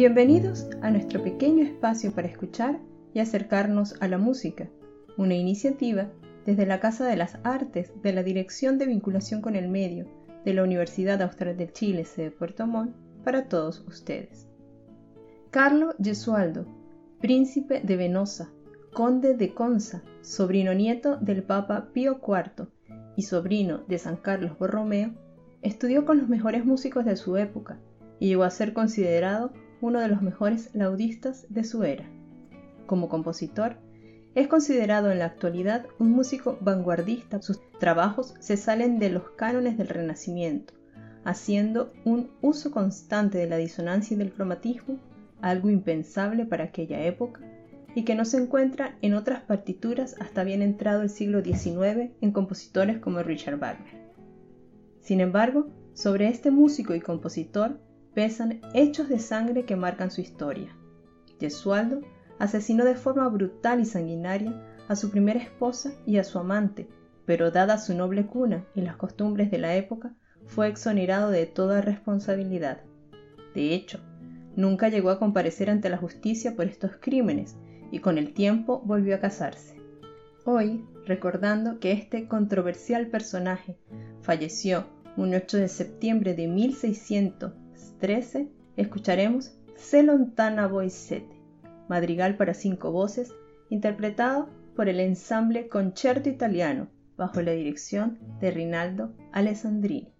Bienvenidos a nuestro pequeño espacio para escuchar y acercarnos a la música, una iniciativa desde la Casa de las Artes de la Dirección de Vinculación con el Medio de la Universidad Austral de Chile, sede Puerto Montt, para todos ustedes. Carlo Gesualdo, príncipe de Venosa, conde de Conza, sobrino nieto del Papa Pío IV y sobrino de San Carlos Borromeo, estudió con los mejores músicos de su época y llegó a ser considerado uno de los mejores laudistas de su era. Como compositor, es considerado en la actualidad un músico vanguardista. Sus trabajos se salen de los cánones del Renacimiento, haciendo un uso constante de la disonancia y del cromatismo, algo impensable para aquella época, y que no se encuentra en otras partituras hasta bien entrado el siglo XIX en compositores como Richard Wagner. Sin embargo, sobre este músico y compositor pesan hechos de sangre que marcan su historia. Gesualdo asesinó de forma brutal y sanguinaria a su primera esposa y a su amante, pero dada su noble cuna y las costumbres de la época, fue exonerado de toda responsabilidad. De hecho, nunca llegó a comparecer ante la justicia por estos crímenes y con el tiempo volvió a casarse. Hoy, recordando que este controversial personaje falleció un 8 de septiembre de 1600 13 escucharemos Se lontana voi madrigal para cinco voces, interpretado por el ensamble Concerto Italiano, bajo la dirección de Rinaldo Alessandrini.